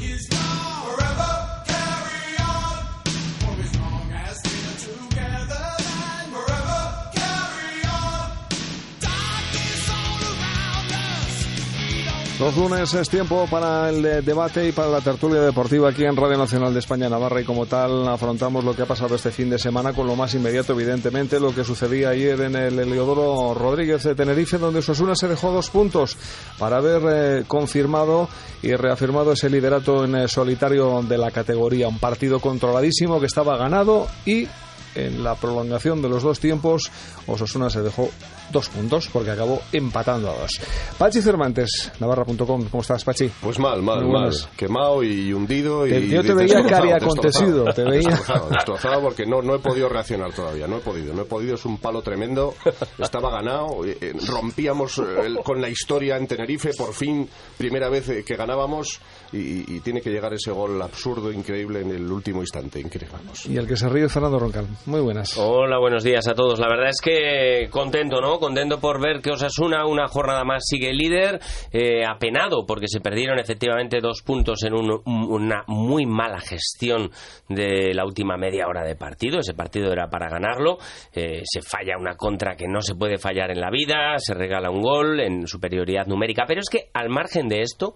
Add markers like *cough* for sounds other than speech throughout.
Is Los lunes es tiempo para el debate y para la tertulia deportiva aquí en Radio Nacional de España Navarra. Y como tal afrontamos lo que ha pasado este fin de semana con lo más inmediato evidentemente lo que sucedía ayer en el Heliodoro Rodríguez de Tenerife donde Osasuna se dejó dos puntos para haber eh, confirmado y reafirmado ese liderato en solitario de la categoría. Un partido controladísimo que estaba ganado y en la prolongación de los dos tiempos, Osasuna se dejó dos puntos porque acabó empatando a dos. Pachi Cervantes, navarra.com, ¿cómo estás, Pachi? Pues mal, mal, mal. Quemado y hundido. Y, yo te veía que había acontecido. Te veía... Destrozado, destrozado, porque no, no he podido reaccionar todavía. No he podido, no he podido. Es un palo tremendo. Estaba ganado. Eh, eh, rompíamos eh, con la historia en Tenerife. Por fin, primera vez que ganábamos. Y, tiene que llegar ese gol absurdo, increíble en el último instante. Increíble. Y el que se ríe es Fernando Roncal. Muy buenas. Hola, buenos días a todos. La verdad es que contento, ¿no? Contento por ver que Osasuna una jornada más sigue líder, eh, apenado porque se perdieron efectivamente dos puntos en una muy mala gestión de la última media hora de partido. Ese partido era para ganarlo. Eh, se falla una contra que no se puede fallar en la vida, se regala un gol en superioridad numérica. Pero es que al margen de esto,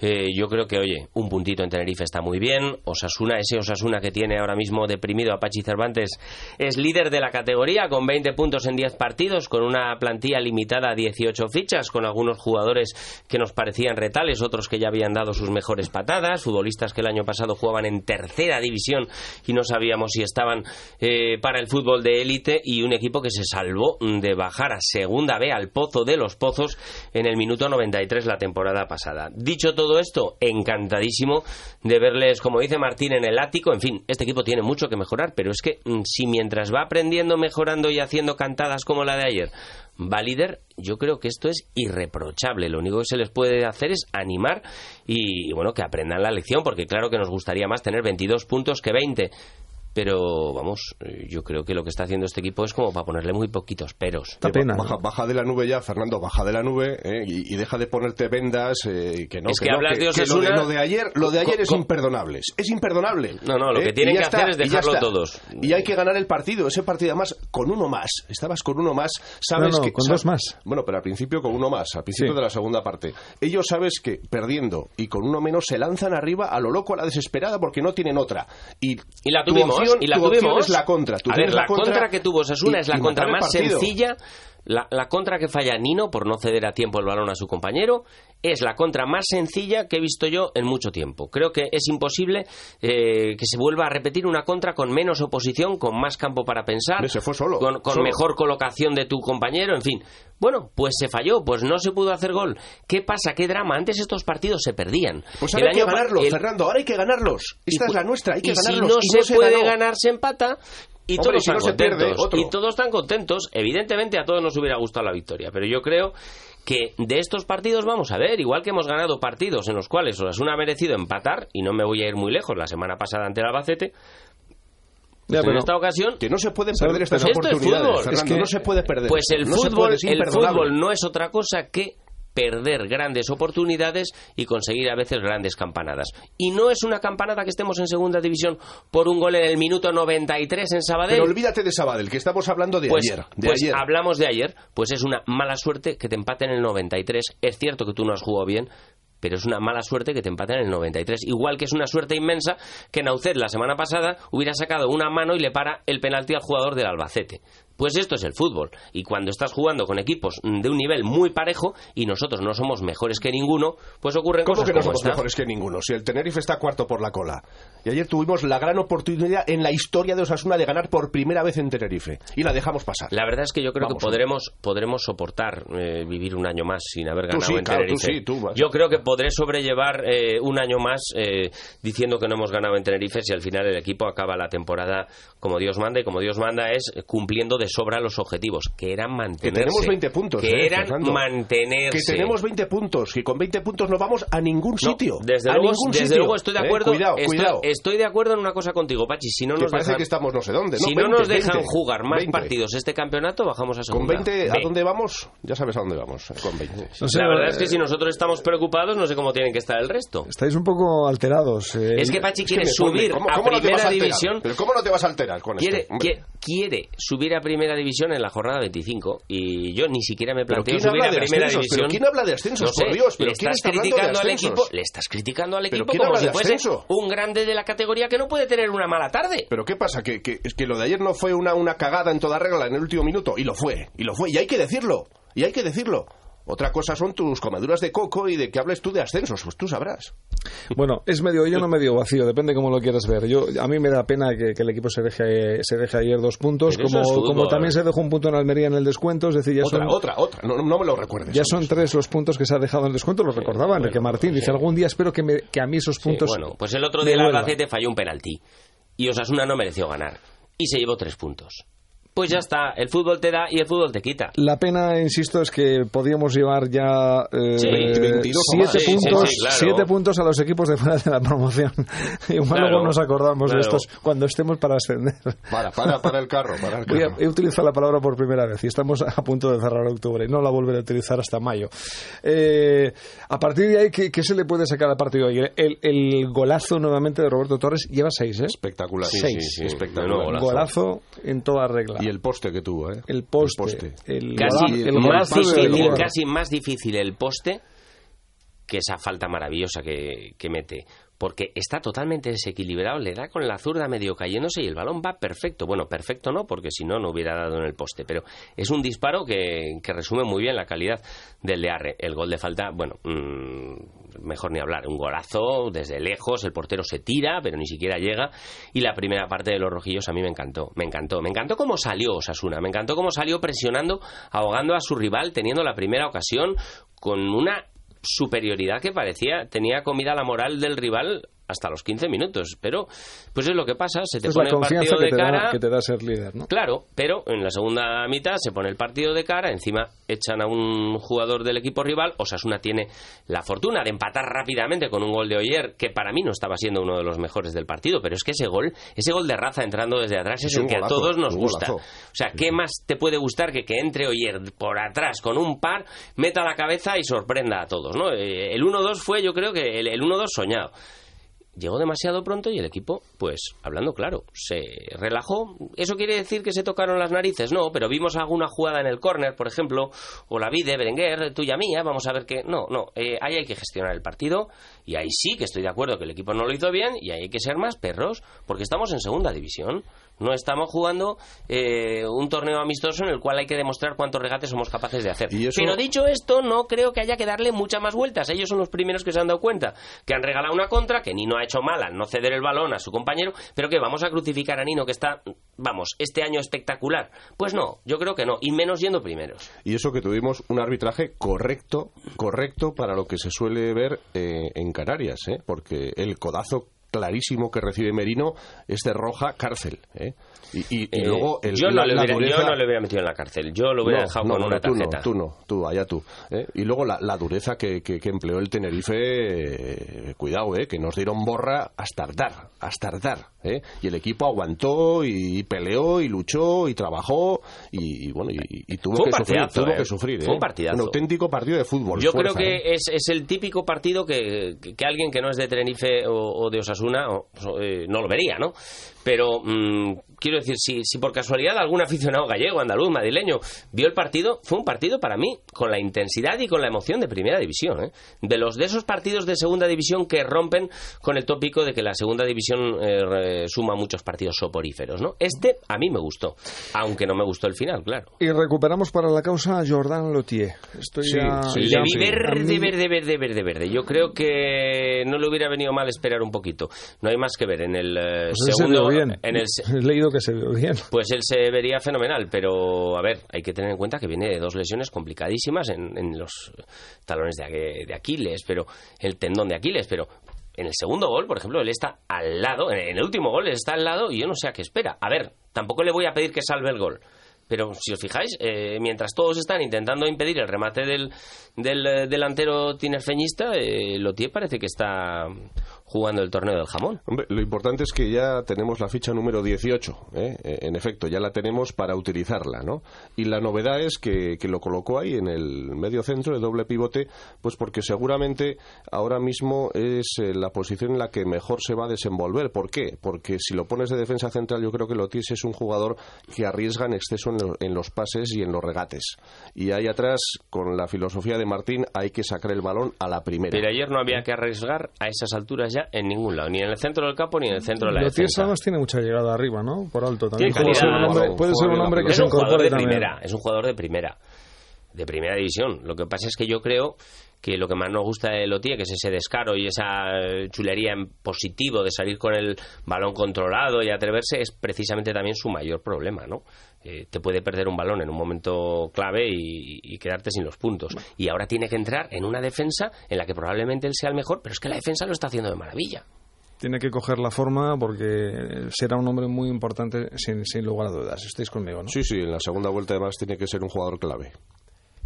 eh, yo creo que, oye, un puntito en Tenerife está muy bien. Osasuna, ese Osasuna que tiene ahora mismo deprimido a Pachi Cervantes, es líder de la categoría con 20 puntos en 10 partidos, con una plantilla limitada a 18 fichas, con algunos jugadores que nos parecían retales, otros que ya habían dado sus mejores patadas, futbolistas que el año pasado jugaban en tercera división y no sabíamos si estaban eh, para el fútbol de élite, y un equipo que se salvó de bajar a segunda B al pozo de los pozos en el minuto 93 la temporada pasada. Dicho todo, esto, encantadísimo de verles, como dice Martín, en el ático. En fin, este equipo tiene mucho que mejorar, pero es que mm, si mientras va aprendiendo, mejorando y haciendo cantadas como la de ayer, va líder, yo creo que esto es irreprochable. Lo único que se les puede hacer es animar y, bueno, que aprendan la lección, porque claro que nos gustaría más tener 22 puntos que 20 pero vamos, yo creo que lo que está haciendo este equipo es como para ponerle muy poquitos peros. pena. Baja, de la nube ya, Fernando, baja de la nube eh, y, deja de ponerte vendas. Eh, que no, es que, hablas de lo, de, ayer, lo de ayer es imperdonable. Es imperdonable. No, no, lo que eh, tienen que hacer es dejarlo todos. Y hay que ganar el partido. Ese partido, además, con uno más. Estabas con uno más. Sabes que. Con dos más. Bueno, pero al principio con uno más. Al principio de la segunda parte. Ellos sabes que perdiendo y con uno menos se lanzan arriba a lo loco, a la desesperada, porque no tienen otra. Y, y la tuvimos. Y la tuvimos. la contra. a ver, la, contra, que tuvo Sasuna es la contra más sencilla. La, la, contra que falla Nino por no ceder a tiempo el balón a su compañero es la contra más sencilla que he visto yo en mucho tiempo. Creo que es imposible eh, que se vuelva a repetir una contra con menos oposición, con más campo para pensar, fue solo, con, mejor colocación de tu compañero, en fin. Bueno, pues se falló, pues no se pudo hacer gol. ¿Qué pasa? ¿Qué drama? Antes estos partidos se perdían. Pues ahora hay que ganarlos, Fernando, ahora hay que ganarlos. Esta es la nuestra, hay que ganarlos. Si no, se, puede ganar, se empata. Y todos están contentos. y todos están contentos. Evidentemente a todos nos hubiera gustado la victoria, pero yo creo que de estos partidos vamos a ver, igual que hemos ganado partidos en los cuales Osasuna ha merecido empatar, y no me voy a ir muy lejos, la semana pasada ante el Albacete, pues en esta ocasión que no se pueden perder estas oportunidades, es que, no se puede perder. Pues el fútbol, el fútbol no es otra cosa que perder grandes oportunidades y conseguir a veces grandes campanadas. Y no es una campanada que estemos en segunda división por un gol en el minuto 93 en Sabadell. Pero olvídate de Sabadell, que estamos hablando de pues, ayer. pues hablamos de ayer, pues es una mala suerte que te empaten en el 93. Es cierto que tú no has jugado bien, pero es una mala suerte que te empaten en el 93. Igual que es una suerte inmensa que Naucet la semana pasada hubiera sacado una mano y le para el penalti al jugador del Albacete Pues esto es el fútbol. Y cuando estás jugando con equipos de un nivel muy parejo y nosotros no somos mejores que ninguno, pues ocurren ¿Cómo cosas que no como somos esta. mejores que ninguno? Si el Tenerife está cuarto por la cola. Y ayer tuvimos la gran oportunidad en la historia de Osasuna de ganar por primera vez en Tenerife. Y la dejamos pasar. La verdad es que yo creo Vamos, que podremos, podremos soportar eh, vivir un año más sin haber Tú ganado sí, en claro, tú Tenerife. sí, tú vas. yo creo que podré sobrellevar eh, un año más eh, diciendo que no hemos ganado en Tenerife si al final el equipo acaba la temporada como Dios manda y como Dios manda es cumpliendo de sobra los objetivos, que eran mantenerse. Que tenemos 20 puntos, Que eh, eran Fernando. mantenerse. Que tenemos 20 puntos. Y con 20 puntos no vamos a ningún No, sitio. desde a luego, ningún desde sitio. luego estoy de Eh, acuerdo. Cuidado, estoy, cuidado. estoy de acuerdo en una cosa contigo, Pachi. Si no que nos parece dejan, que estamos no sé dónde. si no, no nos 20, dejan 20, jugar más 20. partidos este campeonato, bajamos a Con segunda. 20, ¿a dónde vamos? Ya sabes a dónde vamos. eh, Con 20. No sé, La verdad es eh, que si nosotros estamos preocupados, no sé cómo tienen que estar el resto. Estáis un poco alterados. eh. Es que Pachi Es que quiere subir ¿Cómo, a no primera división. ¿Pero cómo no te vas a alterar con Quiere, esto? quiere subir a primera división en la jornada 25 y yo ni siquiera me ¿Pero planteo subir a primera ascensos? división. ¿Pero quién habla de ascensos, No sé, por Dios? ¿Pero le quién estás está hablando de criticando al equipo, le estás criticando al ¿Pero equipo como si fuese ascenso? un grande de la categoría que no puede tener una mala tarde. ¿Pero qué pasa? ¿Que, que, es que lo de ayer no fue una, una cagada en toda regla en el último minuto? Y lo fue, y lo fue, y hay que decirlo, y hay que decirlo. Otra cosa son tus comeduras de coco y de que hables tú de ascensos, pues tú sabrás. Bueno, es medio lleno, medio vacío, depende cómo lo quieras ver. Yo A mí me da pena que, que el equipo se deje, se deje ayer dos puntos, Pero como, es fútbol. como también se dejó un punto en Almería en el descuento, es decir, ya Otra, son... otra, otra. No, no me lo recuerdes. Ya son tres los puntos que se ha dejado en el descuento, lo recordaba Enrique Martín. Dice, algún día espero que, me- que a mí esos Sí, puntos... bueno, pues el otro día el. Albacete falló un penalti y Osasuna no mereció ganar y se llevó tres puntos. Pues ya está, el fútbol te da y el fútbol te quita. La pena, insisto, es que podíamos llevar ya eh, Sí, 22 o siete. Sí, puntos, sí, claro. siete puntos a los equipos de fuera de la promoción. *laughs* Igual Claro, luego nos acordamos de estos cuando estemos para ascender. Para, para, para el carro, para el *laughs* Voy carro. a- he utilizado la palabra por primera vez y estamos a punto de cerrar octubre. No la volveré a utilizar hasta mayo. Eh, a partir de ahí, ¿qué, qué se le puede sacar al partido de hoy? El, el golazo nuevamente de Roberto Torres lleva seis, ¿eh? Espectacular. Sí, Sí, sí, sí, sí. espectacular. Menudo Golazo en toda regla. Y el poste que tuvo, ¿eh? el poste, el, Casi, el más difícil, casi más difícil el poste que esa falta maravillosa que, que mete. Porque está totalmente desequilibrado, le da con la zurda medio cayéndose y el balón va perfecto. Bueno, perfecto no, porque si no, no hubiera dado en el poste. Pero es un disparo que, resume muy bien la calidad del de Arre. El gol de falta, bueno, mm, mejor ni hablar. Un golazo desde lejos, el portero se tira, pero ni siquiera llega. Y la primera parte de los rojillos a mí me encantó. Me encantó. Me encantó cómo salió Osasuna. Me encantó cómo salió presionando, ahogando a su rival, teniendo la primera ocasión con una superioridad que parecía tenía comida la moral del rival hasta los 15 minutos. Pero, pues es lo que pasa, se te es pone la el partido que de te, cara. da, que te da ser líder, ¿no? Claro, pero en la segunda mitad se pone el partido de cara, encima echan a un jugador del equipo rival, Osasuna tiene la fortuna de empatar rápidamente con un gol de Oyer, que para mí no estaba siendo uno de los mejores del partido, pero es que ese gol, ese gol de raza entrando desde atrás es Es el que a todos nos gusta. O sea, ¿qué más te puede gustar que que entre Oyer por atrás con un par, meta la cabeza y sorprenda a todos, ¿no? Eh, El 1-2 fue, yo creo que el, el 1-2 soñado llegó demasiado pronto y el equipo, pues, hablando claro, se relajó. ¿Eso quiere decir que se tocaron las narices? No, pero vimos alguna jugada en el córner, por ejemplo, o la vi de Berenguer, tuya mía, vamos a ver que... No, no, eh, ahí hay que gestionar el partido y ahí sí que estoy de acuerdo que el equipo no lo hizo bien y ahí hay que ser más perros, porque estamos en segunda división. No estamos jugando eh, un torneo amistoso en el cual hay que demostrar cuántos regates somos capaces de hacer. Y eso- Pero dicho esto, no creo que haya que darle muchas más vueltas. Ellos son los primeros que se han dado cuenta que han regalado una contra, que Nino ha hecho mal al no ceder el balón a su compañero, pero que vamos a crucificar a Nino, que está, vamos, este año espectacular. Pues no, yo creo que no, y menos yendo primeros. Y eso que tuvimos un arbitraje correcto, correcto para lo que se suele ver eh, en Canarias, ¿eh? porque el codazo clarísimo que recibe Merino es de roja cárcel. ¿eh? Y, y- y Eh, luego el, yo, no la- le hubiera, yo dureza- no le hubiera metido en la cárcel, yo lo hubiera No, dejado no, con no, una tú no, tarjeta. tú no, tú, allá tú. ¿eh? Y luego la, la dureza que, que- que empleó el Tenerife, eh, cuidado, ¿eh? que nos dieron borra hasta tardar, hasta tardar. ¿eh? Y el equipo aguantó y, peleó y luchó y trabajó y, y bueno, y, tuvo, que sufrir, partidazo, tuvo que sufrir. Fue un partidazo. Un auténtico partido de fútbol. Yo fuerza, creo que es, es el típico partido que, que- que alguien que no es de Tenerife o, o de Osasuna o- o, eh, no lo vería, ¿no? Pero mm, quiero decir, si, si por casualidad algún aficionado gallego, andaluz, madrileño vio el partido, fue un partido para mí con la intensidad y con la emoción de primera división. ¿eh? De los de esos partidos de segunda división que rompen con el tópico de que la segunda división eh, suma muchos partidos soporíferos. ¿no? Este a mí me gustó, aunque no me gustó el final, claro. Y recuperamos para la causa a Jordan Lotier. Estoy sí, ya, sí, le vi verde, verde, verde, verde, verde. Yo creo que no le hubiera venido mal esperar un poquito. No hay más que ver en el eh, pues segundo. Se bien. En el, *laughs* He leído que se vio bien. Pues él se vería fenomenal, pero a ver, hay que tener en cuenta que viene de dos lesiones complicadísimas en, en los talones de, de Aquiles, pero el tendón de Aquiles, pero en el segundo gol, por ejemplo, él está al lado, en el último gol él está al lado y yo no sé a qué espera. A ver, tampoco le voy a pedir que salve el gol. Pero si os fijáis, eh, mientras todos están intentando impedir el remate del, del eh, delantero tinerfeñista, eh, Lotier parece que está jugando el torneo del jamón. Lo importante es que ya tenemos la ficha número 18, ¿eh? en efecto, ya la tenemos para utilizarla, ¿no? Y la novedad es que, que, lo colocó ahí en el medio centro, de doble pivote, pues porque seguramente ahora mismo es eh, la posición en la que mejor se va a desenvolver. ¿Por qué? Porque si lo pones de defensa central, yo creo que Lotis es un jugador que arriesga en exceso en, en los pases y en los regates. Y ahí atrás, con la filosofía de Martín, hay que sacar el balón a la primera. Pero ayer no había que arriesgar a esas alturas ya en ningún lado, ni en el centro del campo ni en el centro de la defensa. además tiene mucha llegada arriba, ¿no? Por alto también. Puede ser un hombre, no, puede ser un juega hombre que se es un jugador de también. primera, es un jugador de primera, de primera división. Lo que pasa es que yo creo que lo que más nos gusta de Lotier, que es ese descaro y esa eh, chulería en positivo de salir con el balón controlado y atreverse, es precisamente también su mayor problema, ¿no? Eh, te puede perder un balón en un momento clave y, y, quedarte sin los puntos. Y ahora tiene que entrar en una defensa en la que probablemente él sea el mejor, pero es que la defensa lo está haciendo de maravilla. Tiene que coger la forma porque será un hombre muy importante sin, sin lugar a dudas. Estáis conmigo, ¿no? Sí, sí, en la segunda vuelta además tiene que ser un jugador clave.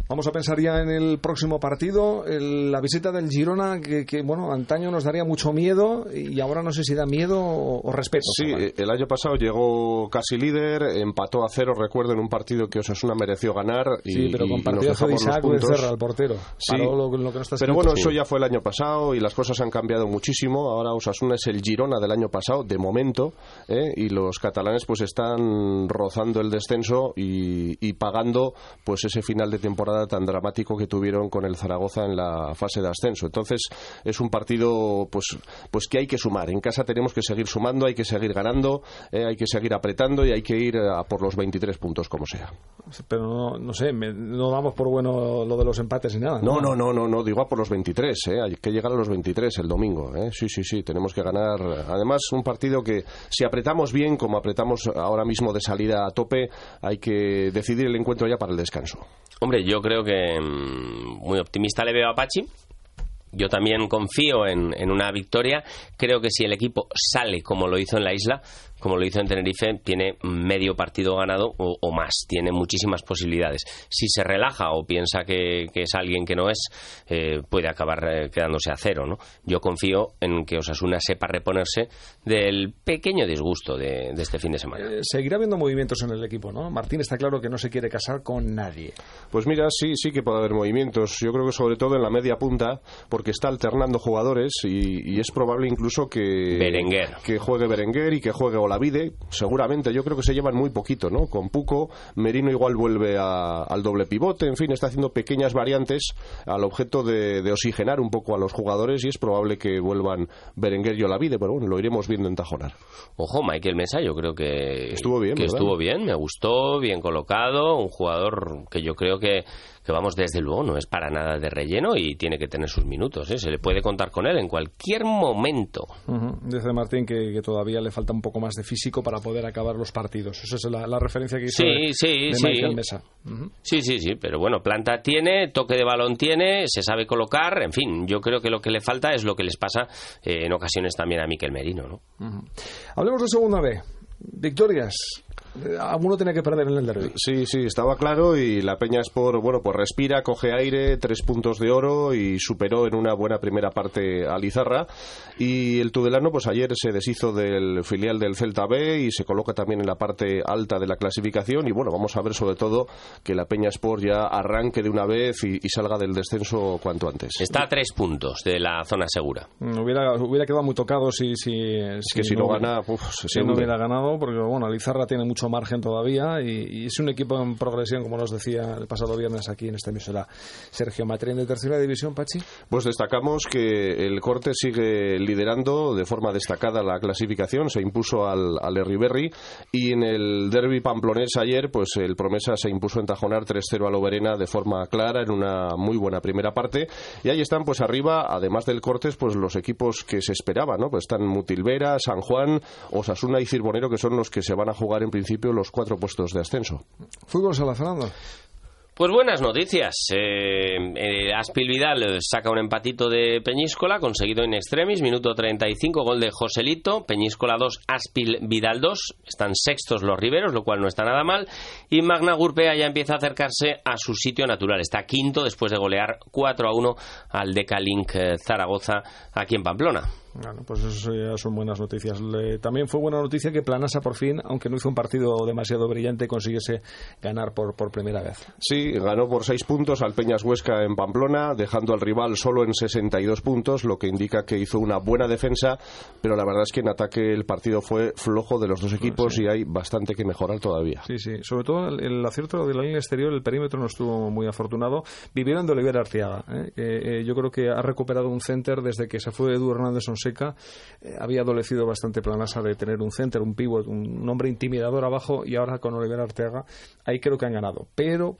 Vamos a pensar ya en el próximo partido, el- la visita del Girona, que, que, bueno, antaño nos daría mucho miedo y ahora no sé si da miedo o, o respeto. Sí, eh, el año pasado llegó casi líder, empató a cero, recuerdo, en un partido que Osasuna mereció ganar. Y, Sí, pero con partidazo de Isaac. Becerra, el portero. Sí. Lo, lo que no está Pero bueno, Sí. eso ya fue el año pasado y las cosas han cambiado muchísimo. Ahora Osasuna es el Girona del año pasado, de momento, ¿eh? y los catalanes pues están rozando el descenso y, y pagando pues ese final de temporada tan dramático que tuvieron con el Zaragoza en la fase de ascenso. Entonces es un partido pues pues que hay que sumar. En casa tenemos que seguir sumando, hay que seguir ganando, ¿eh? hay que seguir apretando y hay que ir a por los 23 puntos como sea. Pero no, no sé, me- no damos por bueno lo de los empates ni nada. No, no, no, no, no, digo a por los 23, ¿eh? hay que llegar a los 23 el domingo. ¿eh? Sí, sí, sí, tenemos que ganar. Además, un partido que si apretamos bien, como apretamos ahora mismo de salida a tope, hay que decidir el encuentro ya para el descanso. Hombre, yo creo que mm, muy optimista le veo a Pachi. Yo también confío en, en una victoria. Creo que si el equipo sale como lo hizo en la isla, como lo hizo en Tenerife, tiene medio partido ganado o, o más. Tiene muchísimas posibilidades. Si se relaja o piensa que, que es alguien que no es, eh, puede acabar eh, quedándose a cero. ¿no? Yo confío en que Osasuna sepa reponerse del pequeño disgusto de, de este fin de semana. Eh, seguirá habiendo movimientos en el equipo, ¿no? Martín está claro que no se quiere casar con nadie. Pues mira, sí, sí que puede haber movimientos. Yo creo que sobre todo en la media punta, porque está alternando jugadores y, y es probable incluso que Berenguer. que juegue Berenguer y que juegue Olavide. Seguramente, yo creo que se llevan muy poquito, ¿no? Con Puco, Merino igual vuelve a- al doble pivote. En fin, está haciendo pequeñas variantes al objeto de, de oxigenar un poco a los jugadores y es probable que vuelvan Berenguer y Olavide. Pero bueno, lo iremos viendo en Tajonar. Ojo, Michael Mesa, yo creo que Estuvo bien, que estuvo bien, me gustó, bien colocado, un jugador que yo creo que, que vamos desde luego no es para nada de relleno y tiene que tener sus minutos, ¿eh? se le puede contar con él en cualquier momento. Ujú. Dice Martín que, que todavía le falta un poco más de físico para poder acabar los partidos. Esa es la, la referencia que hizo Sí, de, sí, de sí. Michael Mesa. Sí, sí, sí, pero bueno, planta tiene, toque de balón tiene, se sabe colocar, en fin, yo creo que lo que le falta es lo que les pasa eh, en ocasiones también a Miquel Merino, ¿no? Hablemos de segunda B. Victorias. Alguno tenía que perder en el derby. Sí, sí, estaba claro y la Peña Sport, bueno, pues respira, coge aire, tres puntos de oro y superó en una buena primera parte a Lizarra. Y el Tudelano, pues ayer se deshizo del filial del Celta B y se coloca también en la parte alta de la clasificación. Y bueno, vamos a ver sobre todo que la Peña Sport ya arranque de una vez y, salga del descenso cuanto antes. Está a tres puntos de la zona segura. Mm, hubiera, hubiera quedado muy tocado si, si, que si no, gana, si no hubiera ganado, porque bueno, Lizarra tiene mucho margen todavía y, es un equipo en progresión, como nos decía el pasado viernes aquí en esta emisora. Sergio Matrín de tercera división, Pachi. Pues destacamos que el corte sigue liderando de forma destacada la clasificación, se impuso al, al y en el derby pamplonés ayer, pues el Promesa se impuso en Tajonar 3-0 a Loberena de forma clara en una muy buena primera parte y ahí están pues arriba, además del Cortes, pues los equipos que se esperaban, ¿no? Pues están Mutilvera, San Juan, Osasuna y Cirbonero que son los que se van a jugar en principio los cuatro puestos de ascenso. Fútbol Sala Fernando. Pues buenas noticias. Eh, eh, Aspil Vidal saca un empatito de Peñíscola, conseguido en extremis, minuto 35, gol de Joselito. Peñíscola 2, Aspil Vidal 2. Están sextos los riberos, lo cual no está nada mal. Y Magna Gurpea ya empieza a acercarse a su sitio natural. Está quinto después de golear 4 a 1 al Decalink eh, Zaragoza aquí en Pamplona. Bueno, pues eso ya son buenas noticias. también fue buena noticia que Planasa por fin, aunque no hizo un partido demasiado brillante, consiguiese ganar por, por primera vez. Sí, ganó por seis puntos al Peñas Huesca en Pamplona, dejando al rival solo en 62 puntos, lo que indica que hizo una buena defensa, pero la verdad es que en ataque el partido fue flojo de los dos equipos y hay bastante que mejorar todavía. Sí, sí. Sobre todo el, acierto de la línea exterior, el perímetro no estuvo muy afortunado. Vivieron de Oliver Arciaga. ¿eh? Eh, yo creo que ha recuperado un center desde que se fue Edu Hernández seca eh, había adolecido bastante Planasa de tener un center, un pivot, un hombre intimidador abajo y ahora con Oliver Arteaga ahí creo que han ganado. Pero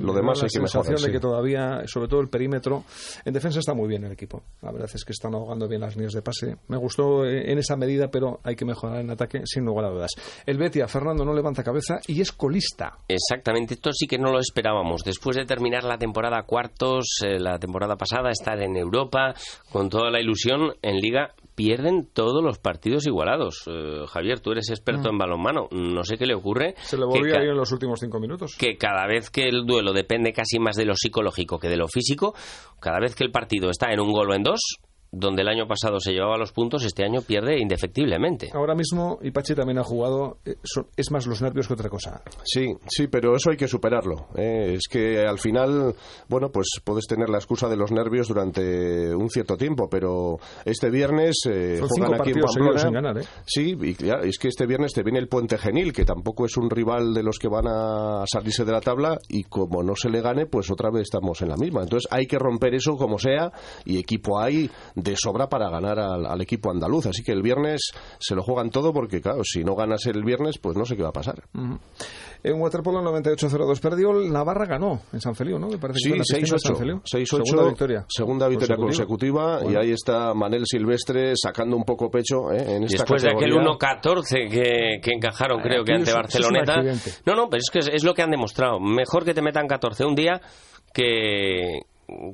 lo demás la sensación de que todavía, sobre todo el perímetro, en defensa está muy bien el equipo. La verdad es que están ahogando bien las líneas de pase. Me gustó eh, en esa medida, pero hay que mejorar en ataque sin lugar a dudas. El Betia, Fernando no levanta cabeza y es colista. Exactamente, esto sí que no lo esperábamos. Después de terminar la temporada cuartos, eh, la temporada pasada, estar en Europa con toda la ilusión en Liga, pierden todos los partidos igualados. Eh, Javier, tú eres experto mm. en balonmano. No sé qué le ocurre. Se le volvió ahí en los últimos cinco minutos. Que cada vez que el duelo depende casi más de lo psicológico que de lo físico, cada vez que el partido está en un gol o en dos, donde el año pasado se llevaba los puntos, este año pierde indefectiblemente. Ahora mismo Ipache también ha jugado, eh, es más los nervios que otra cosa. Sí, sí, pero eso hay que superarlo. ¿eh? Es que al final, bueno, pues puedes tener la excusa de los nervios durante un cierto tiempo, pero este viernes eh, juegan aquí en Pamplona. Sí, y es que este viernes te viene el Puente Genil, que tampoco es un rival de los que van a salirse de la tabla, y como no se le gane, pues otra vez estamos en la misma. Entonces hay que romper eso como sea, y equipo hay de sobra para ganar al, equipo andaluz. Así que el viernes se lo juegan todo porque, claro, si no ganas el viernes, pues no sé qué va a pasar. En Waterpolo 98-02 perdió, Navarra ganó en San Feliu, ¿no? Me parece sí, 6-8. Segunda victoria. Segunda victoria consecutiva, y ahí está Manel Silvestre sacando un poco pecho ¿eh? en esta Después de aquel 1-14 que, que, encajaron, creo que ante Barceloneta. no, no, pero es que es lo que han demostrado. Mejor que te metan 14 un día que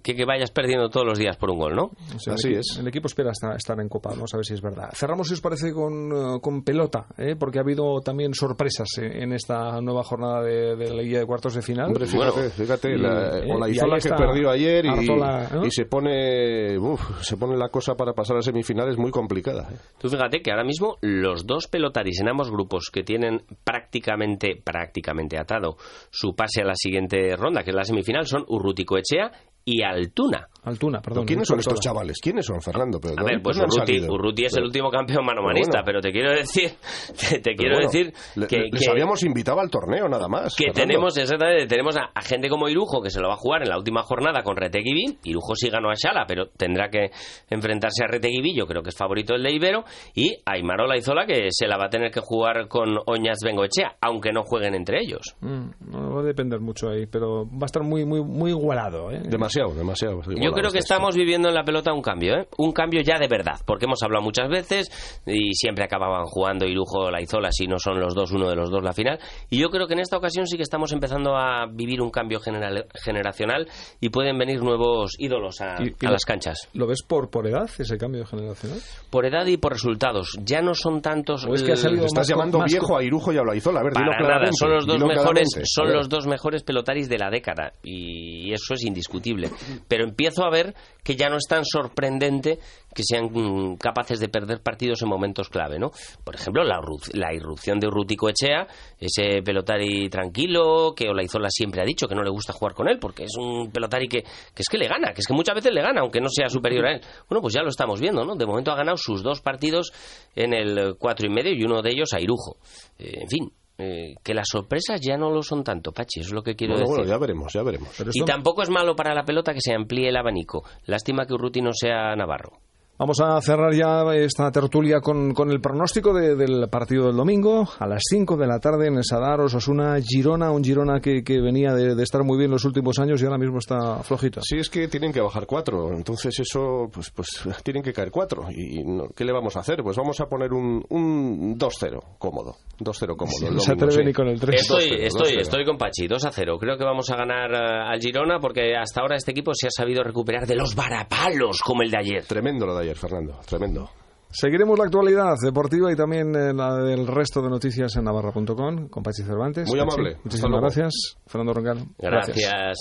que, vayas perdiendo todos los días por un gol, ¿no? Así es. El equipo espera estar, en Copa, vamos a ver si es verdad. Cerramos, si os parece, con, eh, pelota, ¿eh? porque ha habido también sorpresas eh, en esta nueva jornada de, la Liga de Cuartos de Final. fíjate, fíjate la, la Izola que perdió ayer y, se pone se pone la cosa para pasar a semifinales muy complicada. Tú fíjate que ahora mismo los dos pelotaris en ambos grupos que tienen prácticamente, prácticamente atado su pase a la siguiente ronda, que es la semifinal, son Urrutico Echea y Altuna. Altuna, perdón. ¿Quiénes son estos chavales? ¿Quiénes son, Fernando? a ver, pues Urruti, es el último campeón manomanista, pero, te quiero decir, *laughs* te, quiero decir que, les habíamos invitado al torneo nada más. Que tenemos exactamente, tenemos a, gente como Irujo que se lo va a jugar en la última jornada con Reteguibil. Irujo sí ganó a Shala, pero tendrá que enfrentarse a Reteguibil, yo creo que es favorito el de Ibero, y a Imarola Izola que se la va a tener que jugar con Oñas Bengoechea, aunque no jueguen entre ellos. Mm, no va a depender mucho ahí, pero va a estar muy muy muy igualado, ¿eh? Demasiado demasiado, Yo creo que estamos viviendo en la pelota un cambio, ¿eh? Un cambio ya de verdad, porque hemos hablado muchas veces y siempre acababan jugando Irujo la Izola si no son los dos, uno de los dos la final. Y yo creo que en esta ocasión sí que estamos empezando a vivir un cambio general, generacional y pueden venir nuevos ídolos a, las canchas. ¿Lo ves por, por edad ese cambio generacional? Por edad y por resultados. Ya no son tantos. es que salido Estás llamando viejo a Irujo y a Olaizola. A ver, Para nada, son los dos mejores, son los dos mejores pelotaris de la década y eso es indiscutible. Pero empiezo a ver que ya no es tan sorprendente que sean mm, capaces de perder partidos en momentos clave, ¿no? Por ejemplo, la, la irrupción de Urrutico Echea, ese pelotari tranquilo, que Olaizola siempre ha dicho que no le gusta jugar con él, porque es un pelotari que, es que le gana, que es que muchas veces le gana, aunque no sea superior a él. Bueno, pues ya lo estamos viendo, ¿no? De momento ha ganado sus dos partidos en el cuatro y medio y uno de ellos a Irujo. Eh, en fin, eh, que las sorpresas ya no lo son tanto, Pachi, es lo que quiero decir. Bueno, ya veremos, ya veremos. Y tampoco es malo para la pelota que se amplíe el abanico. Lástima que Urruti no sea Navarro. Vamos a cerrar ya esta tertulia con, con el pronóstico del partido del domingo a las 5 de la tarde en el Sadar Osasuna Girona, un Girona que, que venía de, estar muy bien los últimos años y ahora mismo está flojito. Sí, es que tienen que bajar cuatro, entonces eso, pues, pues tienen que caer cuatro. ¿Y qué le vamos a hacer? Pues vamos a poner un, un 2-0 cómodo. 2-0 cómodo. no se atreve ni con el 3. Estoy, estoy, estoy con Pachi, 2 0. Creo que vamos a ganar eh, al Girona porque hasta ahora este equipo se ha sabido recuperar de los varapalos como el de ayer. Tremendo lo de ayer, Fernando, tremendo. Seguiremos la actualidad deportiva y también eh, la del resto de noticias en navarra.com con Pachi Cervantes. Muy amable. muchísimas gracias. Fernando Roncal. gracias.